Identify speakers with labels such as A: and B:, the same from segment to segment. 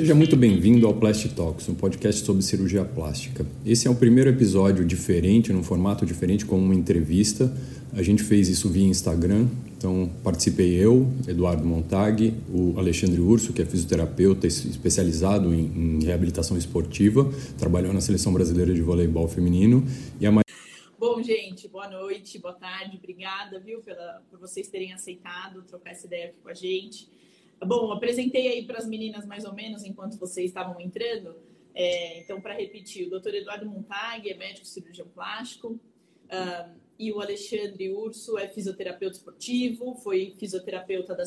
A: Seja muito bem-vindo ao Plastic Talks, um podcast sobre cirurgia plástica. Esse é o primeiro episódio diferente, num formato diferente, com uma entrevista. A gente fez isso via Instagram, então participei eu, Eduardo Montag, o Alexandre Urso, que é fisioterapeuta especializado em, em reabilitação esportiva, trabalhou na Seleção Brasileira de Voleibol Feminino,
B: e a Bom, gente, boa noite, boa tarde, obrigada, viu, pela, por vocês terem aceitado trocar essa ideia aqui com a gente. Bom, apresentei aí para as meninas mais ou menos enquanto vocês estavam entrando. É, então, para repetir, o doutor Eduardo Montag é médico cirurgião plástico uh, e o Alexandre Urso é fisioterapeuta esportivo, foi fisioterapeuta da...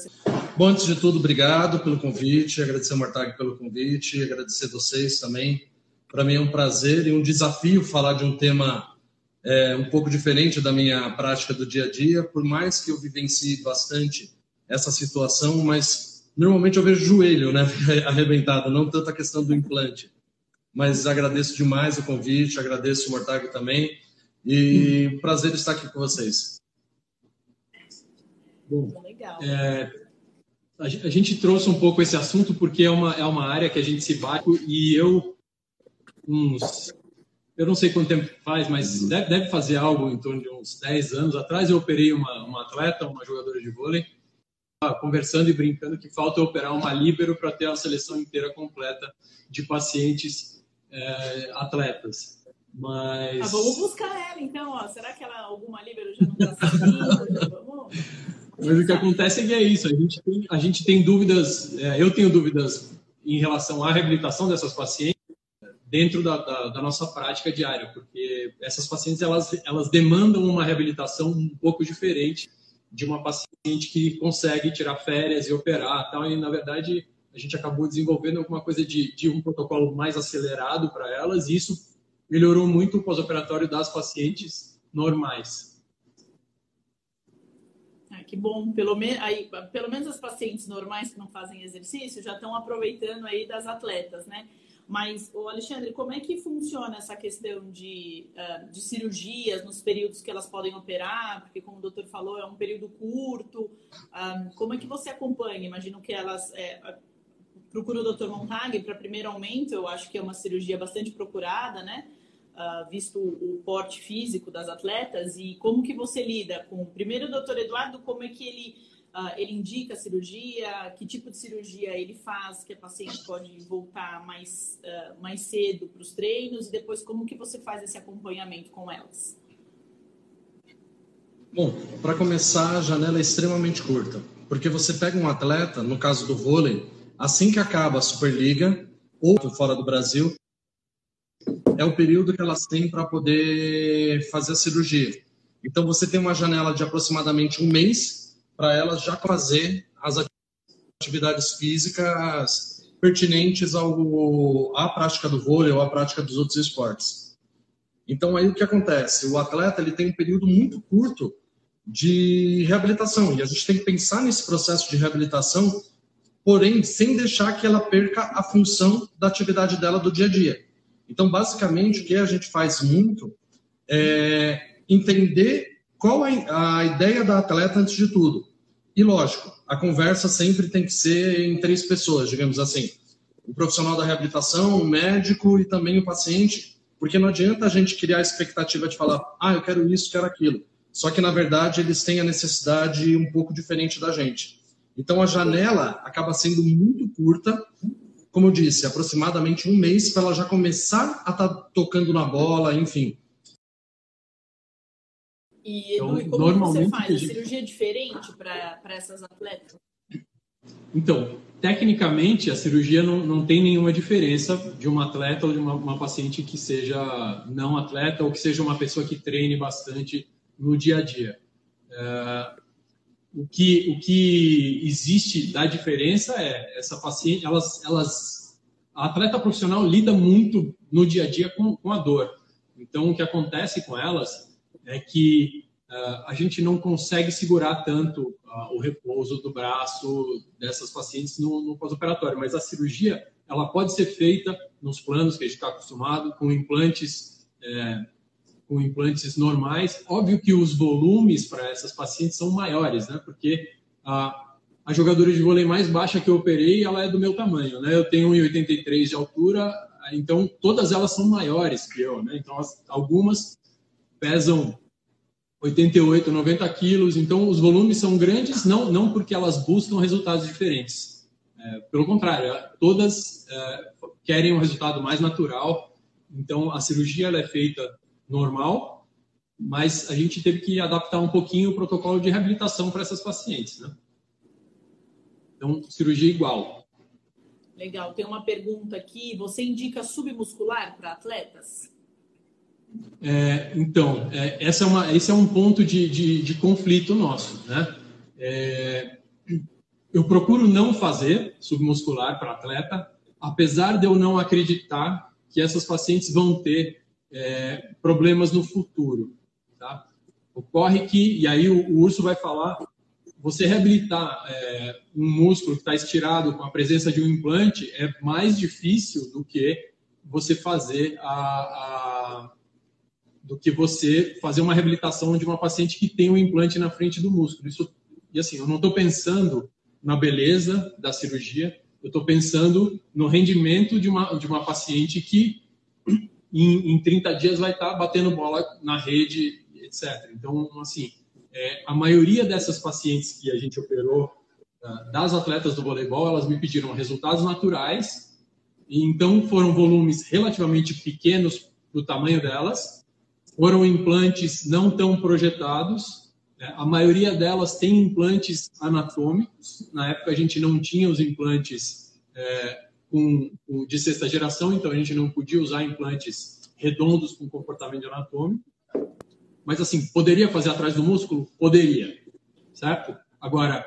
C: Bom, antes de tudo, obrigado pelo convite, agradecer ao Montag pelo convite, agradecer vocês também. Para mim é um prazer e um desafio falar de um tema é, um pouco diferente da minha prática do dia a dia, por mais que eu vivencie bastante essa situação, mas Normalmente eu vejo joelho, né, arrebentado, não tanto a questão do implante. Mas agradeço demais o convite, agradeço o Mortago também e prazer estar aqui com vocês.
D: Bom, é, a gente trouxe um pouco esse assunto porque é uma, é uma área que a gente se bate e eu, uns, eu não sei quanto tempo faz, mas deve, deve fazer algo em torno de uns 10 anos atrás, eu operei uma, uma atleta, uma jogadora de vôlei, conversando e brincando que falta operar uma líbero para ter a seleção inteira completa de pacientes é, atletas. Mas...
B: Ah, vamos buscar ela, então. Ó. Será que ela, alguma líbero já não está saindo?
D: Mas o que acontece é que é isso. A gente tem, a gente tem dúvidas, é, eu tenho dúvidas em relação à reabilitação dessas pacientes dentro da, da, da, nossa prática diária, porque essas pacientes elas, elas demandam uma reabilitação um pouco diferente de uma paciente que consegue tirar férias e operar tal e na verdade a gente acabou desenvolvendo alguma coisa de, de um protocolo mais acelerado para elas e isso melhorou muito o pós-operatório das pacientes normais.
B: Ah, que bom, pelo, me... aí, pelo menos as pacientes normais que não fazem exercício já estão aproveitando aí das atletas, né? Mas, o Alexandre, como é que funciona essa questão de, uh, de cirurgias nos períodos que elas podem operar? Porque, como o doutor falou, é um período curto. Uh, como é que você acompanha? Imagino que elas é, o doutor Montag para primeiro aumento. Eu acho que é uma cirurgia bastante procurada, né? Uh, visto o, o porte físico das atletas. E como que você lida com, primeiro, o doutor Eduardo, como é que ele Uh, ele indica a cirurgia, que tipo de cirurgia ele faz, que a paciente pode voltar mais, uh, mais cedo para os treinos e depois como que você faz esse acompanhamento com elas?
C: Bom, para começar, a janela é extremamente curta, porque você pega um atleta, no caso do vôlei, assim que acaba a Superliga ou fora do Brasil, é o período que elas têm para poder fazer a cirurgia. Então você tem uma janela de aproximadamente um mês para elas já fazer as atividades físicas pertinentes ao, à prática do vôlei ou à prática dos outros esportes. Então aí o que acontece? O atleta ele tem um período muito curto de reabilitação e a gente tem que pensar nesse processo de reabilitação, porém sem deixar que ela perca a função da atividade dela do dia a dia. Então basicamente o que a gente faz muito é entender qual a, a ideia da atleta antes de tudo? E lógico, a conversa sempre tem que ser em três pessoas, digamos assim. O profissional da reabilitação, o médico e também o paciente, porque não adianta a gente criar a expectativa de falar, ah, eu quero isso, quero aquilo. Só que, na verdade, eles têm a necessidade um pouco diferente da gente. Então, a janela acaba sendo muito curta, como eu disse, aproximadamente um mês para ela já começar a estar tá tocando na bola, enfim.
B: E, então, como normalmente, você faz? A cirurgia é diferente para essas atletas?
D: Então, tecnicamente, a cirurgia não, não tem nenhuma diferença de uma atleta ou de uma, uma, paciente que seja não atleta ou que seja uma pessoa que treine bastante no dia a dia. É, o, que, o que existe da diferença é essa paciente, elas, elas, a atleta profissional lida muito no dia a dia com, com a dor. Então, o que acontece com elas é que uh, a gente não consegue segurar tanto uh, o repouso do braço dessas pacientes no, no pós-operatório, mas a cirurgia ela pode ser feita nos planos que a gente está acostumado, com implantes, é, com implantes normais. Óbvio que os volumes para essas pacientes são maiores, né? Porque uh, a jogadora de vôlei mais baixa que eu operei, ela é do meu tamanho, né? Eu tenho 1,83 de altura, então todas elas são maiores que eu, né? Então as, algumas pesam 88, 90 quilos, então os volumes são grandes, não, não porque elas buscam resultados diferentes. É, pelo contrário, todas é, querem um resultado mais natural, então a cirurgia é feita normal, mas a gente teve que adaptar um pouquinho o protocolo de reabilitação para essas pacientes, né? Então, cirurgia igual.
B: Legal. Tem uma pergunta aqui. Você indica submuscular para atletas?
D: É, então, é, essa é uma, esse é um ponto de, de, de conflito nosso, né? É, eu procuro não fazer submuscular para atleta, apesar de eu não acreditar que essas pacientes vão ter é, problemas no futuro. Tá? Ocorre que, e aí o, o Urso vai falar você reabilitar é, um músculo que está estirado com a presença de um implante é mais difícil do que você fazer a, a, do que você fazer uma reabilitação de uma paciente que tem um implante na frente do músculo. Isso, e assim, eu não estou pensando na beleza da cirurgia, eu estou pensando no rendimento de uma, de uma paciente que em, em 30 dias vai estar tá batendo bola na rede, etc. Então, assim, é, a maioria dessas pacientes que a gente operou, uh, das atletas do voleibol, elas me pediram resultados naturais, então foram volumes relativamente pequenos do tamanho delas, foram implantes não tão projetados, né? a maioria delas tem implantes anatômicos, na época a gente não tinha os implantes é, com, de sexta geração, então a gente não podia usar implantes redondos com comportamento anatômico, mas assim, poderia fazer atrás do músculo? Poderia, certo? Agora,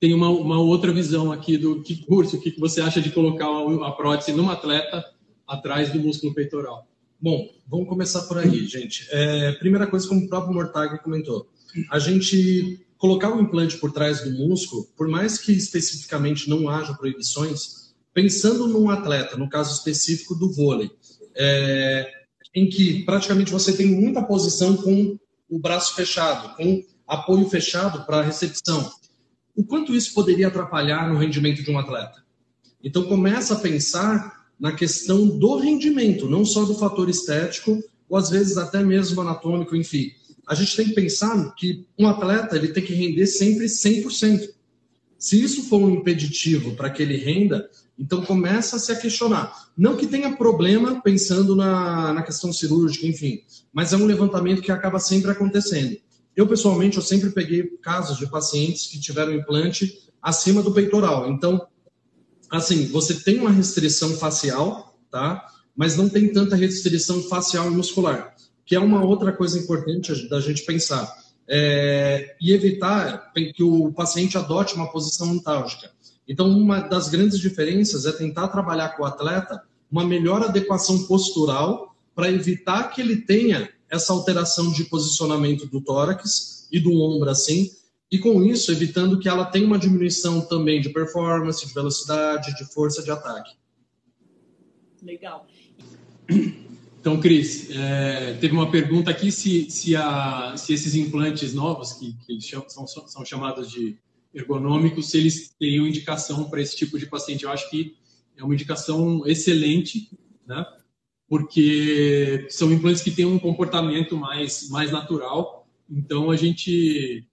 D: tem uma, uma outra visão aqui do que curso, o que você acha de colocar a prótese numa atleta atrás do músculo peitoral?
C: Bom, vamos começar por aí, gente. É, primeira coisa, como o próprio Mortag comentou, a gente colocar o implante por trás do músculo, por mais que especificamente não haja proibições, pensando num atleta, no caso específico do vôlei, é, em que praticamente você tem muita posição com o braço fechado, com apoio fechado para a recepção. O quanto isso poderia atrapalhar no rendimento de um atleta? Então começa a pensar na questão do rendimento, não só do fator estético, ou às vezes até mesmo anatômico, enfim. A gente tem que pensar que um atleta ele tem que render sempre 100%. Se isso for um impeditivo para que ele renda, então começa a se a questionar. Não que tenha problema pensando na, na questão cirúrgica, enfim, mas é um levantamento que acaba sempre acontecendo. Eu, pessoalmente, eu sempre peguei casos de pacientes que tiveram implante acima do peitoral. Então, assim, você tem uma restrição facial, tá? Mas não tem tanta restrição facial e muscular, que é uma outra coisa importante da gente pensar. É, e evitar que o paciente adote uma posição antálgica. Então, uma das grandes diferenças é tentar trabalhar com o atleta uma melhor adequação postural para evitar que ele tenha essa alteração de posicionamento do tórax e do ombro assim, e com isso evitando que ela tenha uma diminuição também de performance, de velocidade, de força de ataque.
B: Legal.
D: Então, Cris, é, teve uma pergunta aqui se, se, a, se esses implantes novos, que, que são, são chamados de ergonômicos, se eles teriam indicação para esse tipo de paciente. Eu acho que é uma indicação excelente, né? Porque são implantes que têm um comportamento mais, mais natural. Então a gente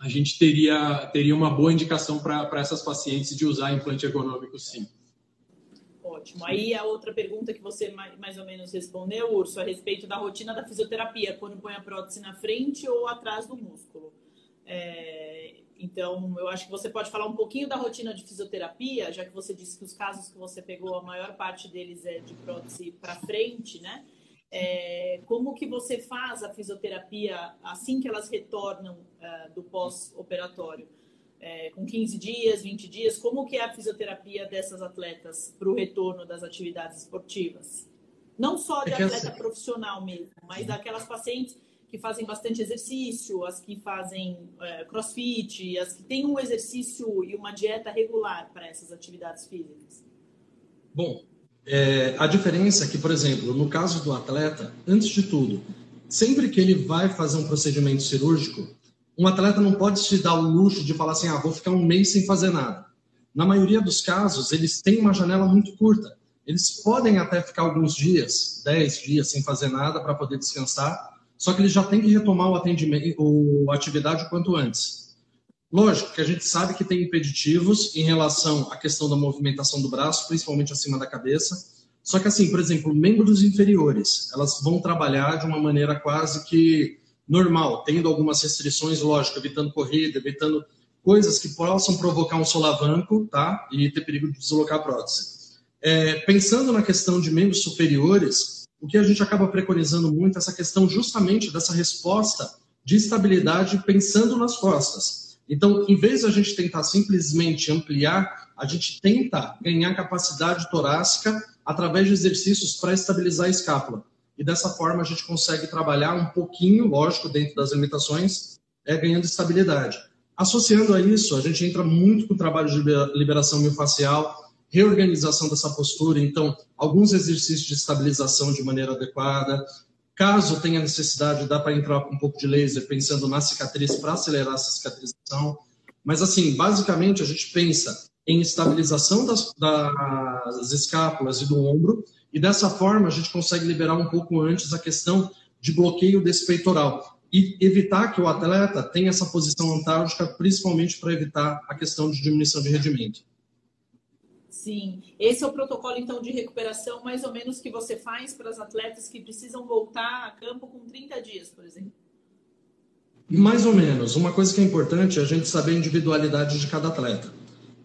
D: a gente teria teria uma boa indicação para essas pacientes de usar implante ergonômico, sim.
B: Ótimo. Aí a outra pergunta que você mais ou menos respondeu, Urso, a respeito da rotina da fisioterapia, quando põe a prótese na frente ou atrás do músculo. É, então, eu acho que você pode falar um pouquinho da rotina de fisioterapia, já que você disse que os casos que você pegou, a maior parte deles é de prótese para frente, né? É, como que você faz a fisioterapia assim que elas retornam uh, do pós-operatório? É, com 15 dias, 20 dias, como que é a fisioterapia dessas atletas para o retorno das atividades esportivas? Não só de é atleta profissional mesmo, mas daquelas pacientes que fazem bastante exercício, as que fazem é, crossfit, as que têm um exercício e uma dieta regular para essas atividades físicas?
C: Bom, é, a diferença é que, por exemplo, no caso do atleta, antes de tudo, sempre que ele vai fazer um procedimento cirúrgico, um atleta não pode se dar o luxo de falar assim, ah, vou ficar um mês sem fazer nada. Na maioria dos casos, eles têm uma janela muito curta. Eles podem até ficar alguns dias, 10 dias sem fazer nada para poder descansar, só que eles já têm que retomar o atendimento, a atividade o quanto antes. Lógico que a gente sabe que tem impeditivos em relação à questão da movimentação do braço, principalmente acima da cabeça. Só que assim, por exemplo, membros inferiores, elas vão trabalhar de uma maneira quase que normal, tendo algumas restrições, lógico, evitando corrida, evitando coisas que possam provocar um solavanco, tá? E ter perigo de deslocar a prótese. É, pensando na questão de membros superiores, o que a gente acaba preconizando muito é essa questão justamente dessa resposta de estabilidade pensando nas costas. Então, em vez de a gente tentar simplesmente ampliar, a gente tenta ganhar capacidade torácica através de exercícios para estabilizar a escápula. E dessa forma a gente consegue trabalhar um pouquinho, lógico, dentro das limitações, é, ganhando estabilidade. Associando a isso, a gente entra muito com o trabalho de liberação miofascial, reorganização dessa postura, então, alguns exercícios de estabilização de maneira adequada. Caso tenha necessidade, dá para entrar com um pouco de laser, pensando na cicatriz para acelerar essa cicatrização. Mas, assim, basicamente, a gente pensa em estabilização das, das escápulas e do ombro, e dessa forma a gente consegue liberar um pouco antes a questão de bloqueio desse peitoral e evitar que o atleta tenha essa posição antártica, principalmente para evitar a questão de diminuição de rendimento.
B: Sim, esse é o protocolo então de recuperação mais ou menos que você faz para as atletas que precisam voltar a campo com 30 dias, por exemplo.
C: Mais ou menos. Uma coisa que é importante é a gente saber a individualidade de cada atleta.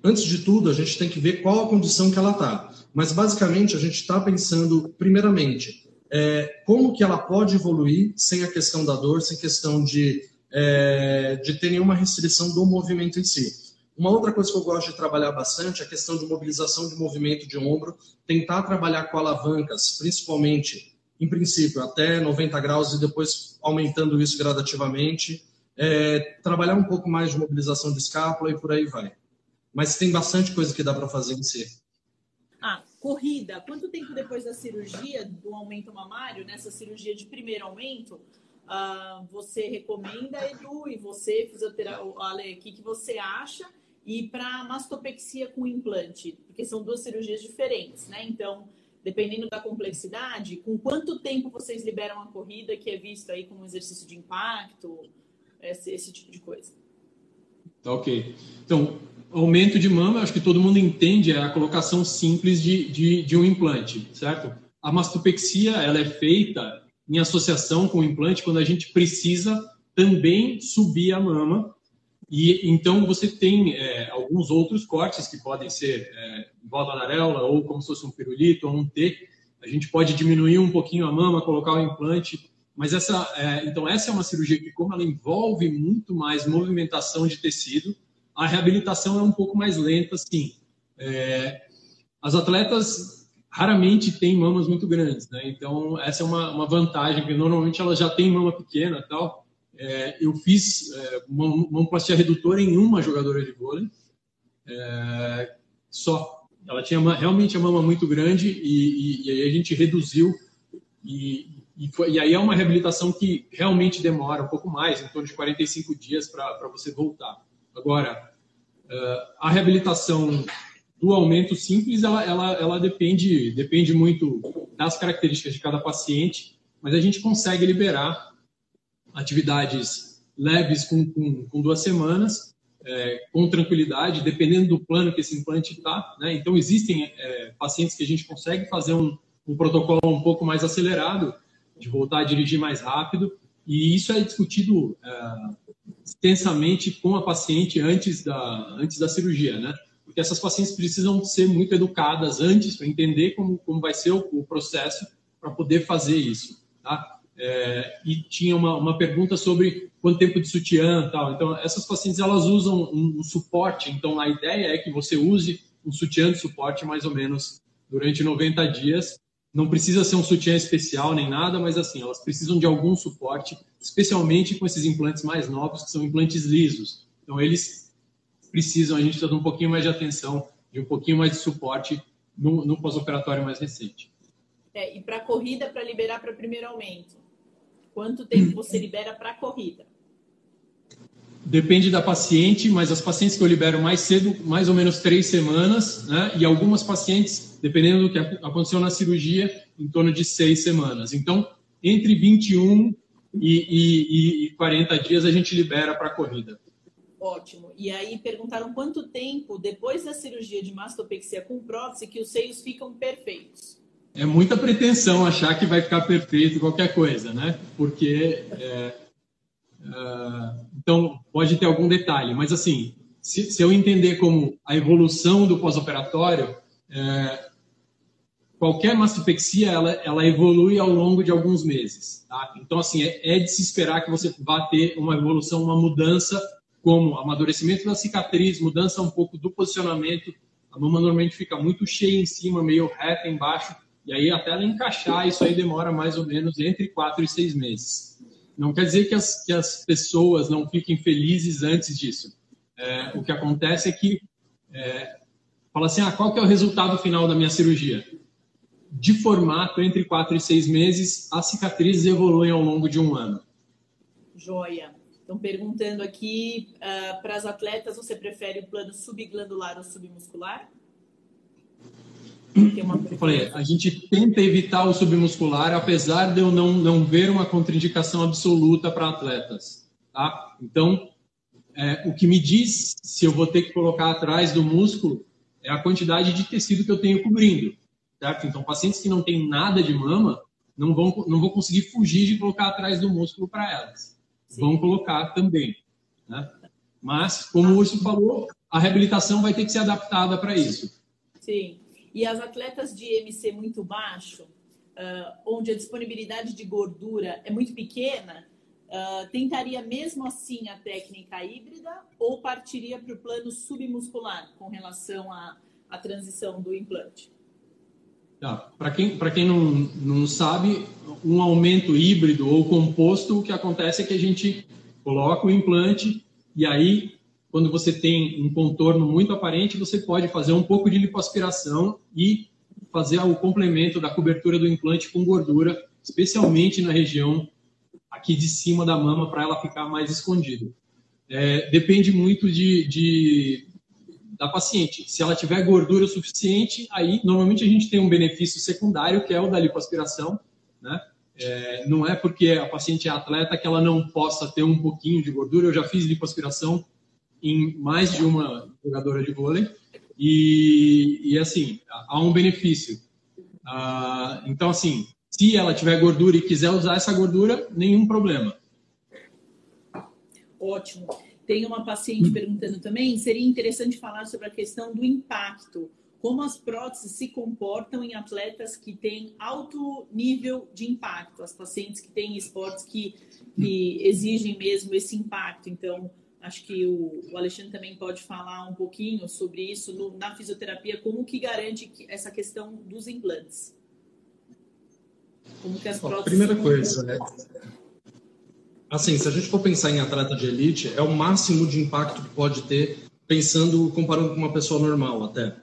C: Antes de tudo, a gente tem que ver qual a condição que ela está. Mas basicamente a gente está pensando, primeiramente, é, como que ela pode evoluir sem a questão da dor, sem questão de, é, de ter nenhuma restrição do movimento em si. Uma outra coisa que eu gosto de trabalhar bastante é a questão de mobilização de movimento de ombro, tentar trabalhar com alavancas, principalmente, em princípio, até 90 graus e depois aumentando isso gradativamente. É, trabalhar um pouco mais de mobilização de escápula e por aí vai. Mas tem bastante coisa que dá para fazer em si.
B: Ah, corrida. Quanto tempo depois da cirurgia do aumento mamário, nessa cirurgia de primeiro aumento, uh, você recomenda, Edu, e você, fisioterapeuta, Ale, o que, que você acha e para mastopexia com implante, porque são duas cirurgias diferentes, né? Então, dependendo da complexidade, com quanto tempo vocês liberam a corrida, que é visto aí como exercício de impacto, esse, esse tipo de coisa?
D: Tá ok. Então, aumento de mama, acho que todo mundo entende, é a colocação simples de, de, de um implante, certo? A mastopexia, ela é feita em associação com o implante quando a gente precisa também subir a mama e então você tem é, alguns outros cortes que podem ser é, em volta da areola ou como se fosse um pirulito ou um T. A gente pode diminuir um pouquinho a mama, colocar o implante, mas essa, é, então essa é uma cirurgia que como ela envolve muito mais movimentação de tecido, a reabilitação é um pouco mais lenta, sim. É, as atletas raramente têm mamas muito grandes, né? Então essa é uma, uma vantagem, porque normalmente elas já têm mama pequena, tal é, eu fiz é, mamoplastia redutora em uma jogadora de vôlei, é, só. Ela tinha realmente a mama muito grande e, e, e aí a gente reduziu e, e, foi, e, aí é uma reabilitação que realmente demora um pouco mais, em torno de 45 dias para você voltar. Agora, é, a reabilitação do aumento simples, ela, ela, ela depende, depende muito das características de cada paciente, mas a gente consegue liberar atividades leves com, com, com duas semanas, é, com tranquilidade, dependendo do plano que esse implante está. Né? Então, existem é, pacientes que a gente consegue fazer um, um protocolo um pouco mais acelerado, de voltar a dirigir mais rápido, e isso é discutido é, extensamente com a paciente antes da, antes da cirurgia, né? Porque essas pacientes precisam ser muito educadas antes para entender como, como vai ser o, o processo para poder fazer isso, tá? É, e tinha uma, uma pergunta sobre quanto tempo de sutiã tal. Então, essas pacientes elas usam um, um, suporte. Então, a ideia é que você use um sutiã de suporte mais ou menos durante 90 dias. Não precisa ser um sutiã especial nem nada, mas assim, elas precisam de algum suporte, especialmente com esses implantes mais novos, que são implantes lisos. Então, eles precisam, a gente precisa de um pouquinho mais de atenção, de um pouquinho mais de suporte no, no pós-operatório mais recente.
B: É, e para corrida, para liberar para primeiro aumento? Quanto tempo você libera para a corrida?
D: depende da paciente, mas as pacientes que eu libero mais cedo, mais ou menos três semanas, né? E algumas pacientes, dependendo do que aconteceu na cirurgia, em torno de seis semanas. Então, entre 21 e, e, e 40 dias a gente libera para a corrida.
B: Ótimo. E aí perguntaram quanto tempo depois da cirurgia de mastopexia com prótese que os seios ficam perfeitos.
D: É muita pretensão achar que vai ficar perfeito qualquer coisa, né? Porque é, uh, então pode ter algum detalhe, mas assim, se, se eu entender como a evolução do pós-operatório, é, qualquer mastopexia ela, ela evolui ao longo de alguns meses. Tá? Então, assim, é, é, de se esperar que você vá ter uma evolução, uma mudança, como amadurecimento da cicatriz, mudança um pouco do posicionamento. A mama normalmente fica muito cheia em cima, meio reta embaixo, e aí até ela encaixar, isso aí demora mais ou menos entre quatro e seis meses. Não quer dizer que as, que as pessoas não fiquem felizes antes disso. É, o que acontece é que é, fala assim, ah, qual que é o resultado final da minha cirurgia? de formato entre 4 e 6 meses, as cicatrizes evoluem ao longo de um ano.
B: Joia. Estão perguntando aqui uh, para as atletas, você prefere o plano subglandular ou submuscular?
D: Eu falei, a gente tenta evitar o submuscular, apesar de eu não, não ver uma contraindicação absoluta para atletas. Tá? Então, é, o que me diz se eu vou ter que colocar atrás do músculo é a quantidade de tecido que eu tenho cobrindo certo? Então, pacientes que não têm nada de mama não vão, não vão conseguir fugir de colocar atrás do músculo para elas. Sim. Vão colocar também, né? Mas, como o Urso falou, a reabilitação vai ter que ser adaptada para isso.
B: Sim. E as atletas de MC muito baixo, uh, onde a disponibilidade de gordura é muito pequena, uh, tentaria mesmo assim a técnica híbrida ou partiria para o plano submuscular com relação à, à transição do implante?
D: Tá. Para quem, quem não, não sabe, um aumento híbrido ou composto, o que acontece é que a gente coloca o implante e aí, quando você tem um contorno muito aparente, você pode fazer um pouco de lipoaspiração e fazer o complemento da cobertura do implante com gordura, especialmente na região aqui de cima da mama, para ela ficar mais escondida. É, depende muito de, de da paciente. Se ela tiver gordura suficiente, aí normalmente a gente tem um benefício secundário, que é o da lipoaspiração, né? É, não é porque a paciente é atleta que ela não possa ter um pouquinho de gordura. Eu já fiz lipoaspiração em mais de uma jogadora de vôlei e, e assim, há um benefício. Ah, então, assim, se ela tiver gordura e quiser usar essa gordura, nenhum problema.
B: Ótimo. Tem uma paciente hum. perguntando também, seria interessante falar sobre a questão do impacto. Como as próteses se comportam em atletas que têm alto nível de impacto, as pacientes que têm esportes que, que exigem mesmo esse impacto. Então, acho que o, o, Alexandre também pode falar um pouquinho sobre isso no, na fisioterapia, como que garante que, essa questão dos implantes.
C: Como que as próteses. Primeira coisa, né? assim, se a gente for pensar em atleta de elite, é o máximo de impacto que pode ter, pensando, comparando com uma pessoa normal até.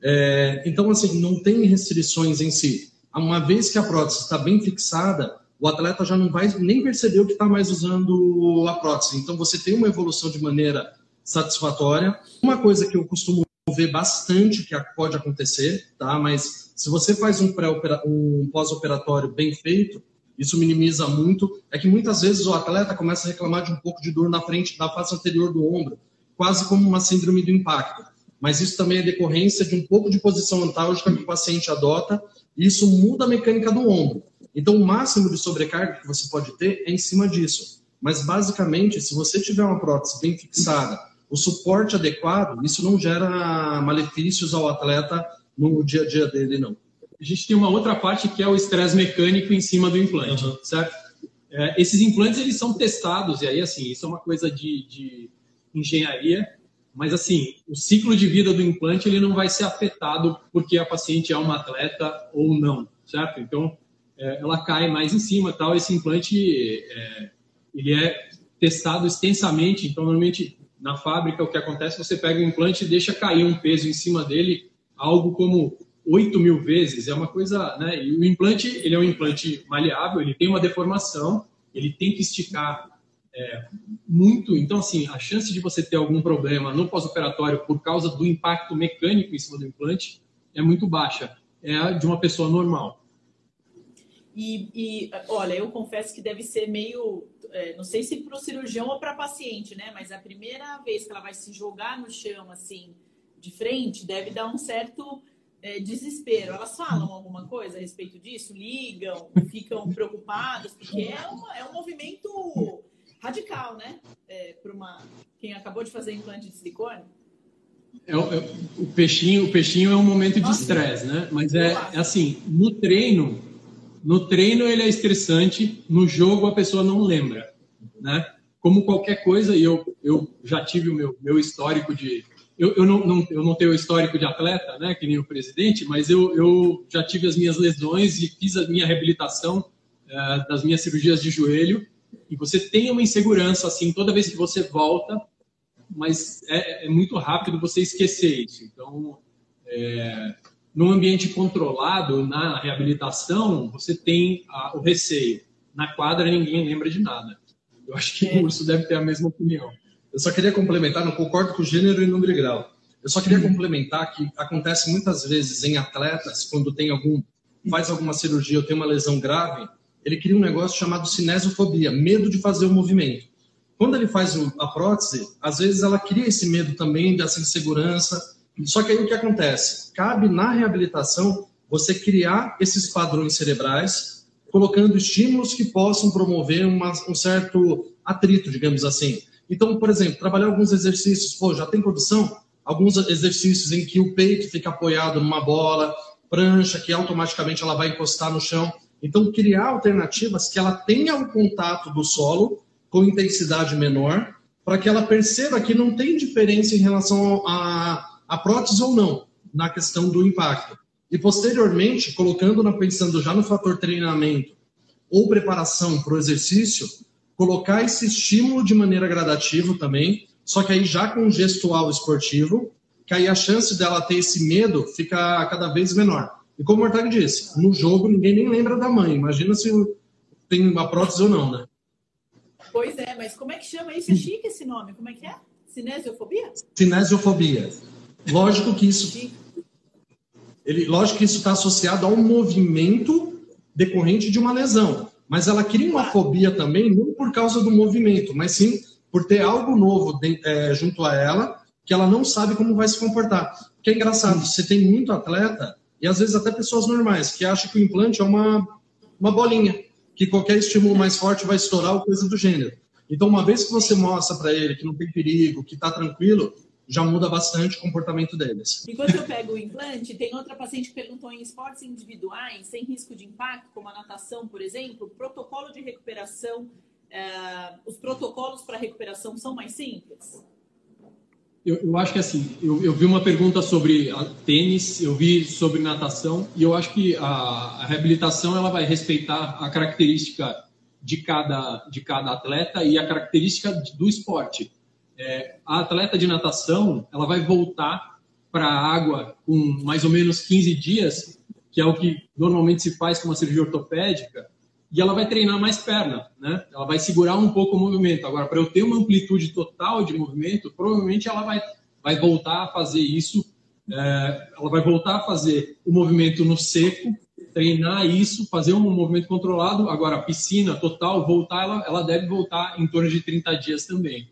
C: É, então, assim, não tem restrições em si. Uma vez que a prótese está bem fixada, o atleta já não vai nem perceber que está mais usando a prótese. Então, você tem uma evolução de maneira satisfatória. Uma coisa que eu costumo ver bastante que pode acontecer, tá? Mas se você faz um, um pós-operatório bem feito, isso minimiza muito, é que muitas vezes o atleta começa a reclamar de um pouco de dor na frente da face anterior do ombro, quase como uma síndrome do impacto. Mas isso também é decorrência de um pouco de posição antálgica que o paciente adota, e isso muda a mecânica do ombro. Então, o máximo de sobrecarga que você pode ter é em cima disso. Mas, basicamente, se você tiver uma prótese bem fixada, o suporte adequado, isso não gera malefícios ao atleta no dia a dia dele, não
D: a gente tem uma outra parte que é o estresse mecânico em cima do implante, uhum. certo? É, esses implantes eles são testados e aí assim isso é uma coisa de, de, engenharia, mas assim o ciclo de vida do implante ele não vai ser afetado porque a paciente é uma atleta ou não, certo? Então é, ela cai mais em cima, tal. Esse implante é, ele é testado extensamente, então normalmente na fábrica o que acontece você pega o implante e deixa cair um peso em cima dele, algo como 8 mil vezes, é uma coisa, né? E o implante, ele é um implante maleável, ele tem uma deformação, ele tem que esticar é, muito. Então, assim, a chance de você ter algum problema no pós-operatório por causa do impacto mecânico em cima do implante é muito baixa. É a de uma pessoa normal.
B: E, e olha, eu confesso que deve ser meio, é, não sei se para o cirurgião ou para paciente, né? Mas a primeira vez que ela vai se jogar no chão, assim, de frente, deve dar um certo é, desespero. Elas falam alguma coisa a respeito disso? Ligam, ficam preocupadas? Porque é, uma, é um movimento radical, né? É, para uma quem acabou de fazer implante de silicone.
D: É, é, o peixinho, o peixinho é um momento de estresse, né? Mas é, é, assim, no treino, no treino ele é estressante, no jogo a pessoa não lembra, né? Como qualquer coisa, e eu, eu já tive o meu, meu histórico de eu, eu, não, não, eu não tenho histórico de atleta, né, que nem o presidente, mas eu, eu já tive as minhas lesões e fiz a minha reabilitação uh, das minhas cirurgias de joelho e você tem uma insegurança assim toda vez que você volta, mas é, é muito rápido você esquecer isso. Então, é, num ambiente controlado, na reabilitação, você tem a, o receio. Na quadra, ninguém lembra de nada. Eu acho que o urso deve ter a mesma opinião.
C: Eu só queria complementar, não concordo com o gênero e número e grau. Eu só queria complementar que acontece muitas vezes em atletas, quando tem algum, faz alguma cirurgia ou tem uma lesão grave, ele cria um negócio chamado cinesiofobia, medo de fazer o movimento. Quando ele faz a prótese, às vezes ela cria esse medo também, dessa insegurança. Só que aí o que acontece? Cabe na reabilitação você criar esses padrões cerebrais, colocando estímulos que possam promover uma, um certo atrito, digamos assim. Então, por exemplo, trabalhar alguns exercícios, pô, já tem condição? Alguns exercícios em que o peito fica apoiado numa bola, prancha, que automaticamente ela vai encostar no chão. Então, criar alternativas que ela tenha o contato do solo com intensidade menor, para que ela perceba que não tem diferença em relação a, a prótese ou não, na questão do impacto. E posteriormente, colocando na pensando já no fator treinamento ou preparação para o exercício, colocar esse estímulo de maneira gradativa também, só que aí já com gestual esportivo, que aí a chance dela ter esse medo fica cada vez menor. E como o Mortag disse, no jogo ninguém nem lembra da mãe. Imagina se tem uma prótese ou não, né?
B: Pois é, mas como é que chama isso? É chique esse nome. Como é que é? Cinesiofobia?
C: Cinesiofobia. Lógico que isso. Ele, lógico que isso está associado ao movimento decorrente de uma lesão. Mas ela cria uma fobia também, não por causa do movimento, mas sim por ter algo novo de, é, junto a ela que ela não sabe como vai se comportar. Que é engraçado, você tem muito atleta e às vezes até pessoas normais, que acham que o implante é uma, uma bolinha, que qualquer estímulo mais forte vai estourar ou coisa do gênero. Então, uma vez que você mostra para ele que não tem perigo, que está tranquilo, já muda bastante o comportamento deles.
B: Enquanto eu pego o implante, tem outra paciente que perguntou em esportes individuais, sem risco de impacto, como a natação, por exemplo, protocolo de recuperação, uh, os protocolos para recuperação são mais simples?
D: Eu, eu, acho que assim, eu, eu, vi uma pergunta sobre tênis, eu vi sobre natação, e eu acho que a, a, reabilitação ela vai respeitar a característica de cada, de cada atleta e a característica do esporte. É, a atleta de natação ela vai voltar para a água com mais ou menos 15 dias, que é o que normalmente se faz com uma cirurgia ortopédica, e ela vai treinar mais perna, né? Ela vai segurar um pouco o movimento. Agora, para eu ter uma amplitude total de movimento, provavelmente ela vai, vai voltar a fazer isso, é, ela vai voltar a fazer o movimento no seco, treinar isso, fazer um movimento controlado. Agora, a piscina total, voltar, ela, ela deve voltar em torno de 30 dias também.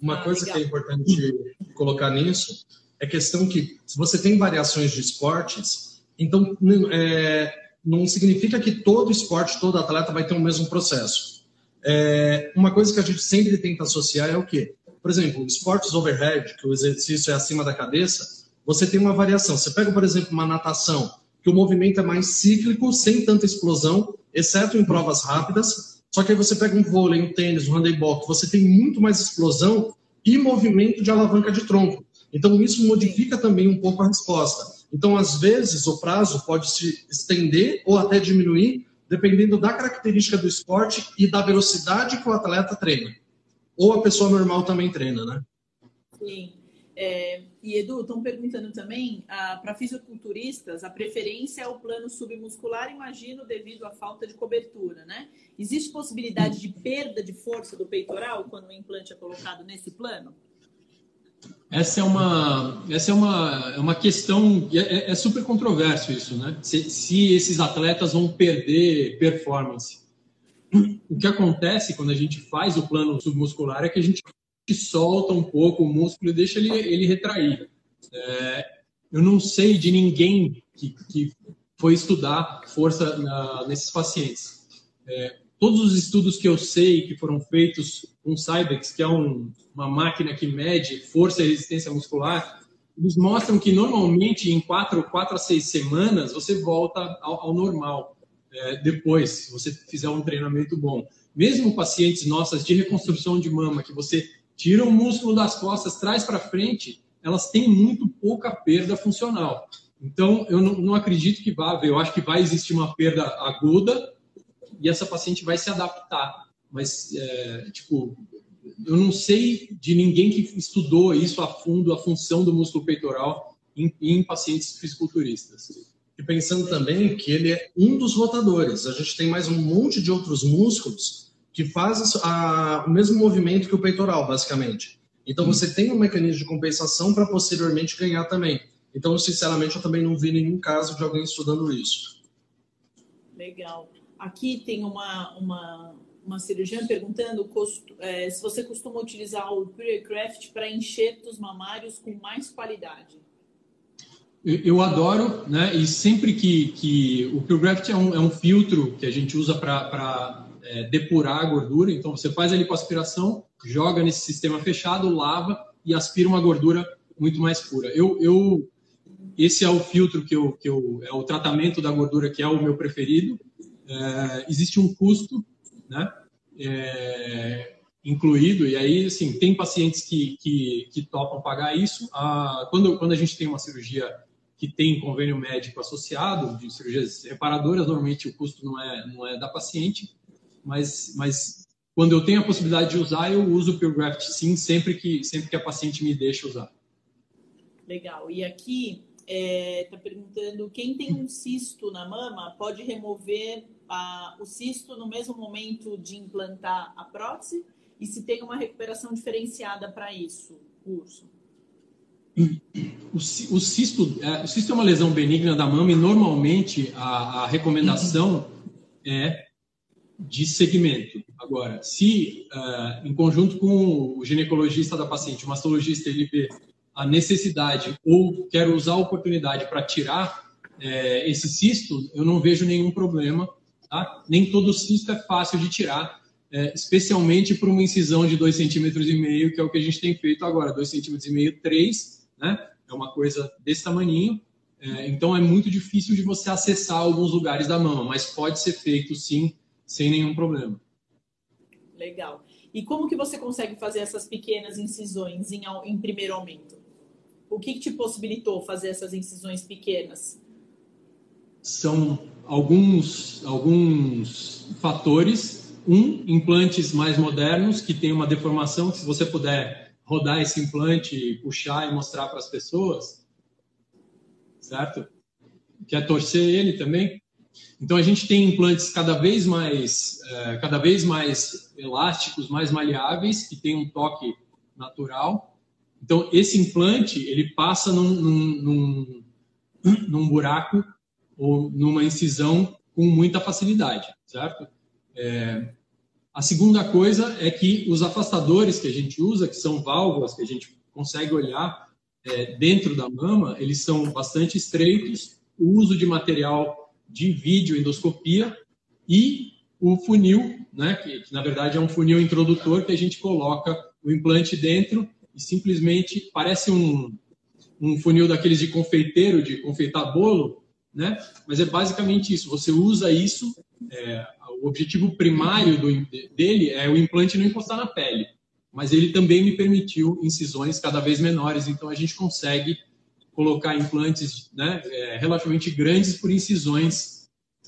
C: Uma ah, coisa legal. que é importante colocar nisso é questão que, se você tem variações de esportes, então é, não significa que todo esporte, todo atleta vai ter o mesmo processo. É, uma coisa que a gente sempre tenta associar é o quê? Por exemplo, esportes overhead, que o exercício é acima da cabeça, você tem uma variação. Você pega, por exemplo, uma natação, que o movimento é mais cíclico, sem tanta explosão, exceto em provas rápidas. Só que aí você pega um vôlei, um tênis, um handebol, você tem muito mais explosão e movimento de alavanca de tronco. Então, isso modifica também um pouco a resposta. Então, às vezes, o prazo pode se estender ou até diminuir, dependendo da característica do esporte e da velocidade que o atleta treina. Ou a pessoa normal também treina, né?
B: Sim. É, e Edu, estão perguntando também para fisiculturistas, a preferência é o plano submuscular, imagino, devido à falta de cobertura, né? Existe possibilidade de perda de força do peitoral quando o implante é colocado nesse plano?
D: Essa é uma, essa é uma, é uma questão, é, é super controverso isso, né? Se, se esses atletas vão perder performance. O que acontece quando a gente faz o plano submuscular é que a gente solta um pouco o músculo e deixa ele, ele retrair. É, eu não sei de ninguém que, que foi estudar força na, nesses pacientes. É, todos os estudos que eu sei que foram feitos com Cybex, que é um, uma máquina que mede força e resistência muscular, eles mostram que normalmente em quatro, quatro a seis semanas você volta ao, ao normal. É, depois, se você fizer um treinamento bom. Mesmo pacientes nossas de reconstrução de mama, que você tira o músculo das costas, traz para frente, elas têm muito pouca perda funcional. Então, eu não, não acredito que vá haver. Eu acho que vai existir uma perda aguda e essa paciente vai se adaptar. Mas, é, tipo, eu não sei de ninguém que estudou isso a fundo, a função do músculo peitoral em, em pacientes fisiculturistas.
C: E pensando também que ele é um dos rotadores. A gente tem mais um monte de outros músculos que fazem a, o mesmo movimento que o peitoral, basicamente. Então hum. você tem um mecanismo de compensação para posteriormente ganhar também. Então, sinceramente, eu também não vi nenhum caso de alguém estudando isso.
B: Legal. Aqui tem uma, uma, uma cirurgiã perguntando é, se você costuma utilizar o Purecraft para enxertos mamários com mais qualidade.
D: Eu, eu adoro, né? E sempre que, que o Purecraft é um, é um filtro que a gente usa para é, depurar a gordura, então você faz ali com aspiração, joga nesse sistema fechado, lava e aspira uma gordura muito mais pura. Eu, eu esse é o filtro que eu, que eu é o tratamento da gordura que é o meu preferido é, existe um custo, né? É, incluído, e aí, assim, tem pacientes que, que, que topam pagar isso. Ah, quando, quando a gente tem uma cirurgia que tem convênio médico associado, de cirurgias reparadoras, normalmente o custo não é, não é da paciente, mas, mas quando eu tenho a possibilidade de usar, eu uso o PureGraft sim, sempre que, sempre que a paciente me deixa usar.
B: Legal. E aqui está é, tá perguntando quem tem um cisto na mama pode remover a, o cisto no mesmo momento de implantar a prótese e se tem uma recuperação diferenciada para isso, curso.
D: O, o, cisto, é, o cisto é uma lesão benigna da mama e normalmente a, a recomendação é de segmento. Agora, se uh, em conjunto com o ginecologista da paciente, o mastologista, ele vê a necessidade ou quer usar a oportunidade para tirar é, esse cisto, eu não vejo nenhum problema Tá? Nem todo cisto é fácil de tirar, é, especialmente por uma incisão de 2,5 cm, que é o que a gente tem feito agora, 2,5 cm, 3 né? É uma coisa desse tamanho. É, então é muito difícil de você acessar alguns lugares da mama, mas pode ser feito sim, sem nenhum problema.
B: Legal. E como que você consegue fazer essas pequenas incisões em, em primeiro aumento? O que, que te possibilitou fazer essas incisões pequenas?
D: São alguns, alguns fatores. Um, implantes mais modernos, que tem uma deformação, que se você puder rodar esse implante, puxar e mostrar para as pessoas, certo? Quer torcer ele também? Então a gente tem implantes cada vez mais, é, cada vez mais elásticos, mais maleáveis, que tem um toque natural. Então esse implante ele passa num, num, num, num buraco ou numa incisão com muita facilidade, certo? É, a segunda coisa é que os afastadores que a gente usa, que são válvulas que a gente consegue olhar é, dentro da mama, eles são bastante estreitos. O uso de material de vídeo endoscopia e o funil, né, que, que na verdade é um funil introdutor que a gente coloca o implante dentro e simplesmente parece um, um funil daqueles de confeiteiro, de confeitar bolo, né? Mas é basicamente isso. Você usa isso. É, o objetivo primário do, dele é o implante não encostar na pele, mas ele também me permitiu incisões cada vez menores. Então a gente consegue colocar implantes né, é, relativamente grandes por incisões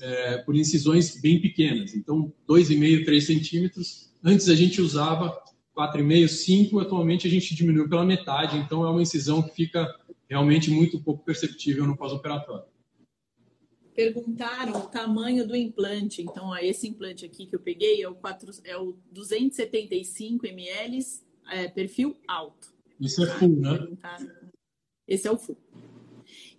D: é, por incisões bem pequenas. Então 2,5, 3 centímetros. Antes a gente usava 4,5, 5, atualmente a gente diminuiu pela metade, então é uma incisão que fica realmente muito pouco perceptível no pós-operatório.
B: Perguntaram o tamanho do implante. Então, ó, esse implante aqui que eu peguei é o, 4, é o 275 ml, é, perfil alto.
D: Isso é full, né?
B: Esse é o full.